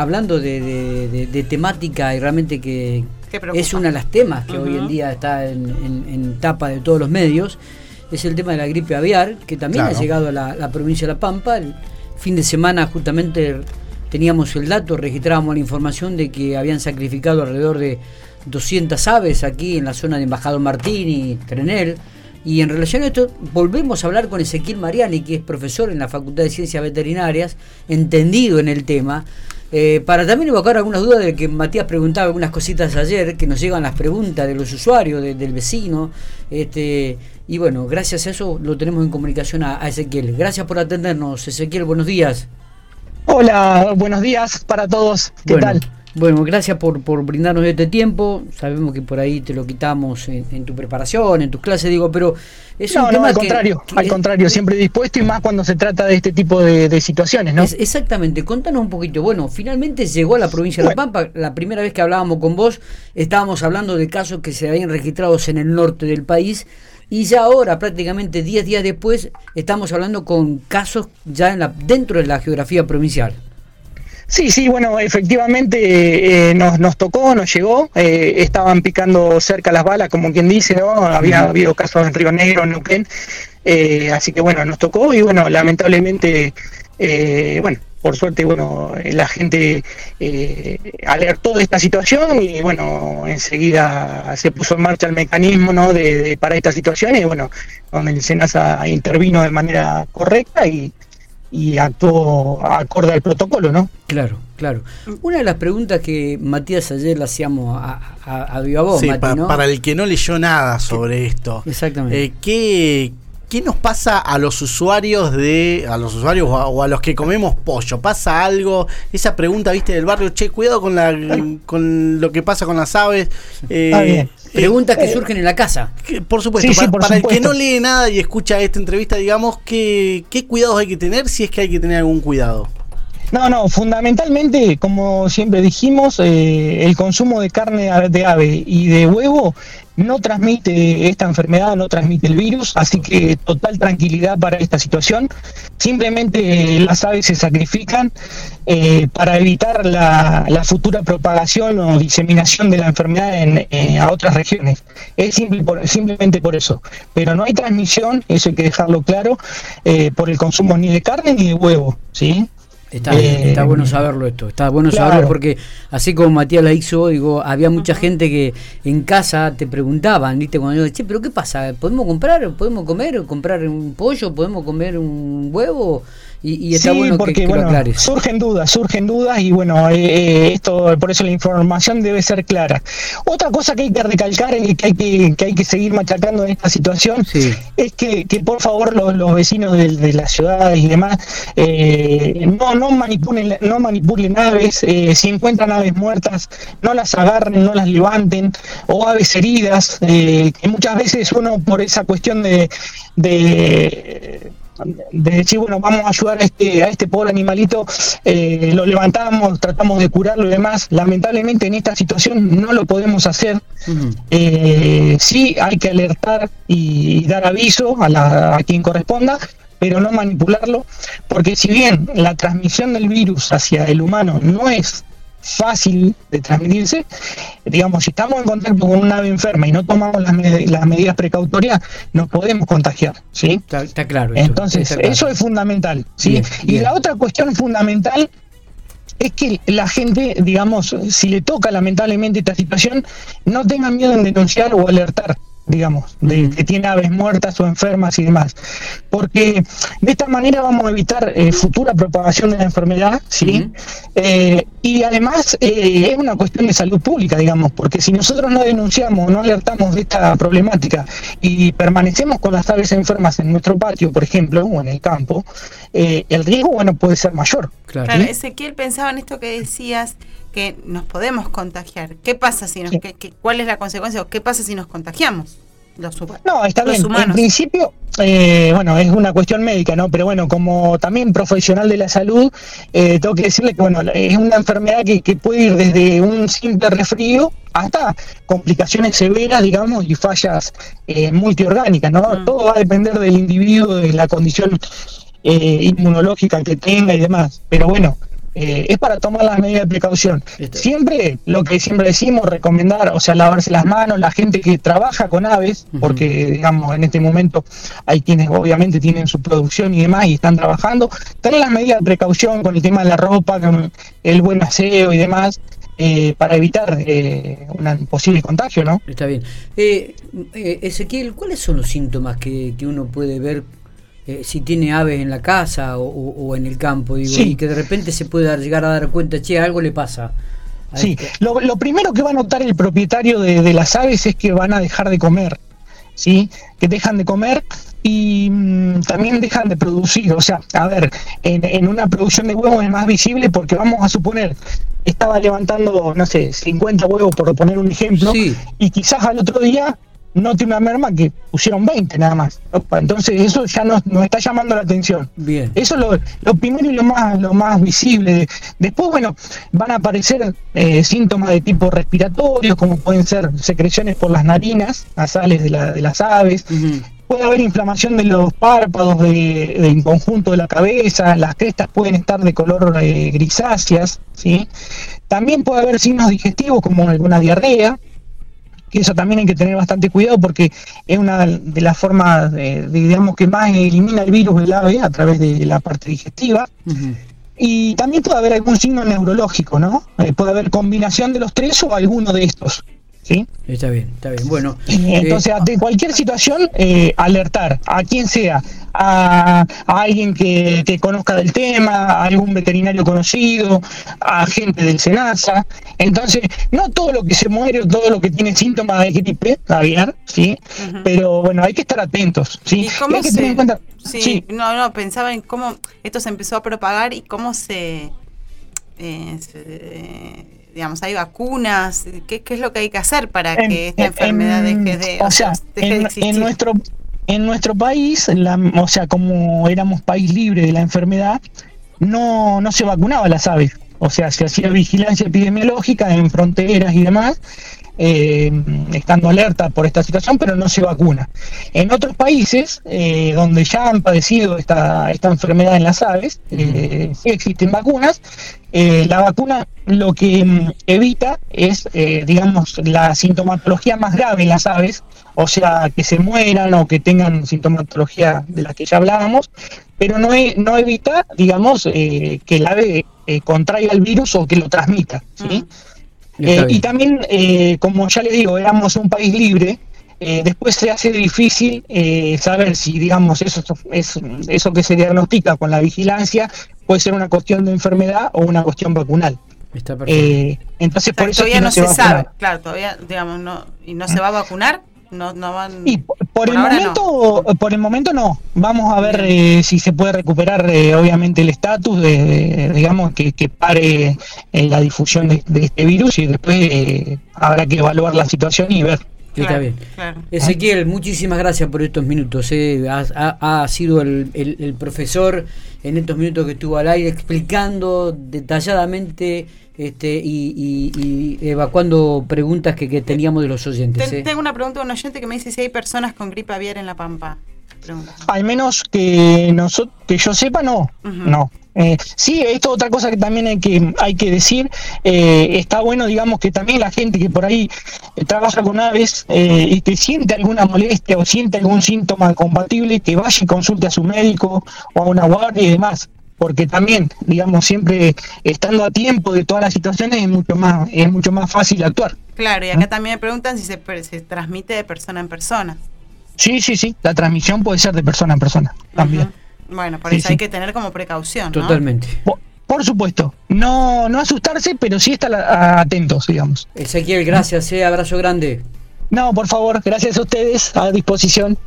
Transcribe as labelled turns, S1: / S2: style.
S1: hablando de, temática y realmente que es una de las temas que hoy en día está en, tapa de todos los medios, es el tema de la gripe aviar, que también ha llegado a la, provincia de La Pampa. El fin de semana justamente teníamos el dato, registrábamos la información de que habían sacrificado alrededor de 200 aves aquí en la zona de Embajador Martín y Trenel. Y en relación a esto, volvemos a hablar con Ezequiel Mariani, que es profesor en la Facultad de Ciencias Veterinarias, entendido en el tema, eh, para también evocar algunas dudas de que Matías preguntaba algunas cositas ayer, que nos llegan las preguntas de los usuarios, del vecino. Este, y bueno, gracias a eso lo tenemos en comunicación a, Ezequiel. Gracias por atendernos, Ezequiel, buenos días.
S2: Hola, buenos días para todos. ¿Qué tal?
S1: Bueno, gracias por, por brindarnos este tiempo. Sabemos que por ahí te lo quitamos en, tu preparación, en tus clases, digo, pero
S2: es un tema al contrario, al contrario, siempre dispuesto y más cuando se trata de este tipo de, situaciones, ¿no?
S1: exactamente, contanos un poquito. Bueno, finalmente llegó a la provincia de La Pampa. La primera vez que hablábamos con vos, estábamos hablando de casos que se habían registrado en el norte del país. Y ya ahora, prácticamente 10 días después, estamos hablando con casos ya en la, dentro de la geografía provincial.
S2: Sí, sí, bueno, efectivamente eh, nos, nos tocó, nos llegó, eh, estaban picando cerca las balas, como quien dice, ¿no? Había habido casos en Río Negro, en Neuquén, eh, así que bueno, nos tocó y bueno, lamentablemente, bueno, por suerte, bueno, la gente alertó de esta situación y bueno, enseguida se puso en marcha el mecanismo, ¿no? De, para esta situación y bueno, donde el SENASA intervino de manera correcta y y actuó acorde al protocolo, ¿no?
S1: Claro, claro. Una de las preguntas que Matías ayer le hacíamos a, a, a Viva
S3: sí, para el que no leyó nada sobre esto.
S1: Exactamente.
S3: Eh, ¿qué, ¿Qué nos pasa a los usuarios de a los usuarios o a, los que comemos pollo? ¿Pasa algo? Esa pregunta, viste, del barrio, che, cuidado con la con lo que pasa con las aves.
S1: Eh, Preguntas que eh, surgen en la casa.
S3: por supuesto, para, el que no lee nada y escucha esta entrevista, digamos, ¿qué, ¿qué cuidados hay que tener si es que hay que tener algún cuidado?
S2: No, no, fundamentalmente, como siempre dijimos, eh, el consumo de carne de ave y de huevo no transmite esta enfermedad, no transmite el virus, así que total tranquilidad para esta situación. Simplemente las aves se sacrifican eh, para evitar la, futura propagación o diseminación de la enfermedad en, eh, a otras regiones. Es simplemente por eso. Pero no hay transmisión, eso hay que dejarlo claro, por el consumo ni de carne ni de huevo. ¿sí?
S1: Está, está bueno saberlo esto, está bueno saberlo porque así como Matías la hizo, digo, había mucha gente que en casa te preguntaban, ¿viste? Cuando yo, che, pero ¿qué pasa? ¿Podemos comprar? ¿Podemos comer? ¿Comprar un pollo? ¿Podemos comer un huevo? Y, está bueno
S2: porque, bueno, surgen dudas, surgen dudas y bueno, eh, eh, esto por eso la información debe ser clara. Otra cosa que hay que recalcar y que hay que, que hay que seguir machacando en esta situación es que, que, por favor los, vecinos de, de, las ciudades y demás eh, no, no manipulen, no manipulen aves, si encuentran aves muertas, no las agarren, no las levanten, o aves heridas, que muchas veces uno por esa cuestión de, de de decir, bueno, vamos a ayudar a este, a este pobre animalito, eh, lo levantamos, tratamos de curarlo y demás. Lamentablemente en esta situación no lo podemos hacer. Eh, sí hay que alertar y, dar aviso a, la, a quien corresponda, pero no manipularlo, porque si bien la transmisión del virus hacia el humano no es fácil de transmitirse. Digamos, si estamos en contacto con una ave enferma y no tomamos las, medidas precautorias, nos podemos contagiar. ¿sí?
S1: Está, claro.
S2: Entonces, eso es fundamental. ¿sí? Y la otra cuestión fundamental es que la gente, digamos, si le toca lamentablemente esta situación, no tenga miedo en denunciar o alertar digamos, de, que tiene aves muertas o enfermas y demás. Porque de esta manera vamos a evitar eh, futura propagación de la enfermedad, ¿sí? Eh, y además eh, es una cuestión de salud pública, digamos, porque si nosotros no denunciamos, no alertamos de esta problemática y permanecemos con las aves enfermas en nuestro patio, por ejemplo, o en el campo, el riesgo, bueno, puede ser mayor.
S4: Claro, Ezequiel pensaba en esto que decías, que nos podemos contagiar. ¿Qué pasa si nos, ¿Cuál es la consecuencia? ¿Qué pasa si nos contagiamos? Los,
S2: no, está bien. En principio, eh, bueno, es una cuestión médica, ¿no? Pero bueno, como también profesional de la salud, eh, tengo que decirle que, bueno, es una enfermedad que, puede ir desde un simple resfrío hasta complicaciones severas, digamos, y fallas eh, multiorgánicas, ¿no? Mm. Todo va a depender del individuo, de la condición eh, inmunológica que tenga y demás. Pero bueno, eh, es para tomar las medidas de precaución. Siempre, lo que siempre decimos, recomendar, o sea, lavarse las manos, la gente que trabaja con aves, porque, digamos, en este momento hay quienes obviamente tienen su producción y demás y están trabajando, tener las medidas de precaución con el tema de la ropa, con el buen aseo y demás. Eh, para evitar eh, un posible contagio, ¿no?
S1: Está bien. Eh, Ezequiel, ¿cuáles son los síntomas que, que uno puede ver eh, si tiene aves en la casa o, en el campo, y que de repente se pueda llegar a dar cuenta, che, algo le pasa.
S2: Sí, este. lo, primero que va a notar el propietario de, las aves es que van a dejar de comer, ¿sí? Que dejan de comer y mm, también dejan de producir. O sea, a ver, en, en, una producción de huevos es más visible porque vamos a suponer, estaba levantando, no sé, 50 huevos por poner un ejemplo, y quizás al otro día no tiene una merma que pusieron 20 nada más. Entonces eso ya nos, está llamando la atención.
S1: Bien.
S2: Eso es lo, primero y lo más, lo más visible. Después, bueno, van a aparecer eh, síntomas de tipo respiratorio, como pueden ser secreciones por las narinas nasales de, la, de las aves. Puede haber inflamación de los párpados, de, en conjunto de la cabeza, las crestas pueden estar de color eh, grisáceas, ¿sí? También puede haber signos digestivos como alguna diarrea, que eso también hay que tener bastante cuidado porque es una de las formas, de, digamos, que más elimina el virus del ave a través de la parte digestiva. Y también puede haber algún signo neurológico, ¿no? Eh, puede haber combinación de los tres o alguno de estos. ¿Sí?
S1: Está bien, está bien. Bueno.
S2: Entonces, ante cualquier situación, eh, alertar a quien sea, a, alguien que, conozca del tema, a algún veterinario conocido, a gente del SENASA. Entonces, no todo lo que se muere o todo lo que tiene síntomas de gripe aviar, ¿sí? Pero bueno, hay que estar atentos, ¿sí?
S4: hay que tener en cuenta. Sí, no, no, pensaba en cómo esto se empezó a propagar y cómo se. Eh, digamos, hay vacunas, ¿qué, es lo que hay que hacer para que esta enfermedad deje de,
S2: o sea, en, En nuestro, en nuestro país, la, o sea, como éramos país libre de la enfermedad, no, no se vacunaba las aves. O sea, se hacía vigilancia epidemiológica en fronteras y demás, eh, estando alerta por esta situación, pero no se vacuna. En otros países, eh, donde ya han padecido esta, esta enfermedad en las aves, eh, sí existen vacunas. la vacuna lo que mm, evita es, digamos, la sintomatología más grave en las aves, o sea, que se mueran o que tengan sintomatología de la que ya hablábamos, pero no, no evita, digamos, que el ave contraiga el virus o que lo transmita. Eh, y también, eh, como ya le digo, éramos un país libre, eh, después se hace difícil saber si, digamos, eso, es, eso que se diagnostica con la vigilancia puede ser una cuestión de enfermedad o una cuestión vacunal.
S1: Está
S2: entonces,
S4: por eso todavía no, se, sabe, claro, todavía, digamos, no, y no se va a vacunar no, no van.
S2: Y por, el momento, no. por el momento no. Vamos a ver eh, si se puede recuperar, eh, obviamente, el estatus de, digamos, que, que pare eh, la difusión de, este virus y después habrá que evaluar la situación y ver.
S1: Está bien. Ezequiel, muchísimas gracias por estos minutos. Ha, sido el, el profesor en estos minutos que estuvo al aire explicando detalladamente este, y, evacuando preguntas que, teníamos de los oyentes.
S4: ¿eh? Tengo una pregunta de un oyente que me dice si hay personas con gripe aviar en La Pampa.
S2: Al menos que, que yo sepa, no. No. Eh, sí, esto es otra cosa que también hay que, hay que decir. Eh, está bueno, digamos, que también la gente que por ahí trabaja con aves y que siente alguna molestia o siente algún síntoma compatible, que vaya y consulte a su médico o a una guardia y demás porque también, digamos, siempre estando a tiempo de todas las situaciones es mucho más, es mucho más fácil actuar.
S4: Claro, y acá también me preguntan si se, se, transmite de persona en persona.
S2: Sí, sí, sí, la transmisión puede ser de persona en persona también.
S4: Bueno, por eso hay que tener como precaución.
S1: Totalmente.
S2: Por, supuesto, no, no asustarse, pero sí estar atentos, digamos.
S1: Ezequiel, gracias, eh, abrazo grande.
S2: No, por favor, gracias a ustedes, a disposición.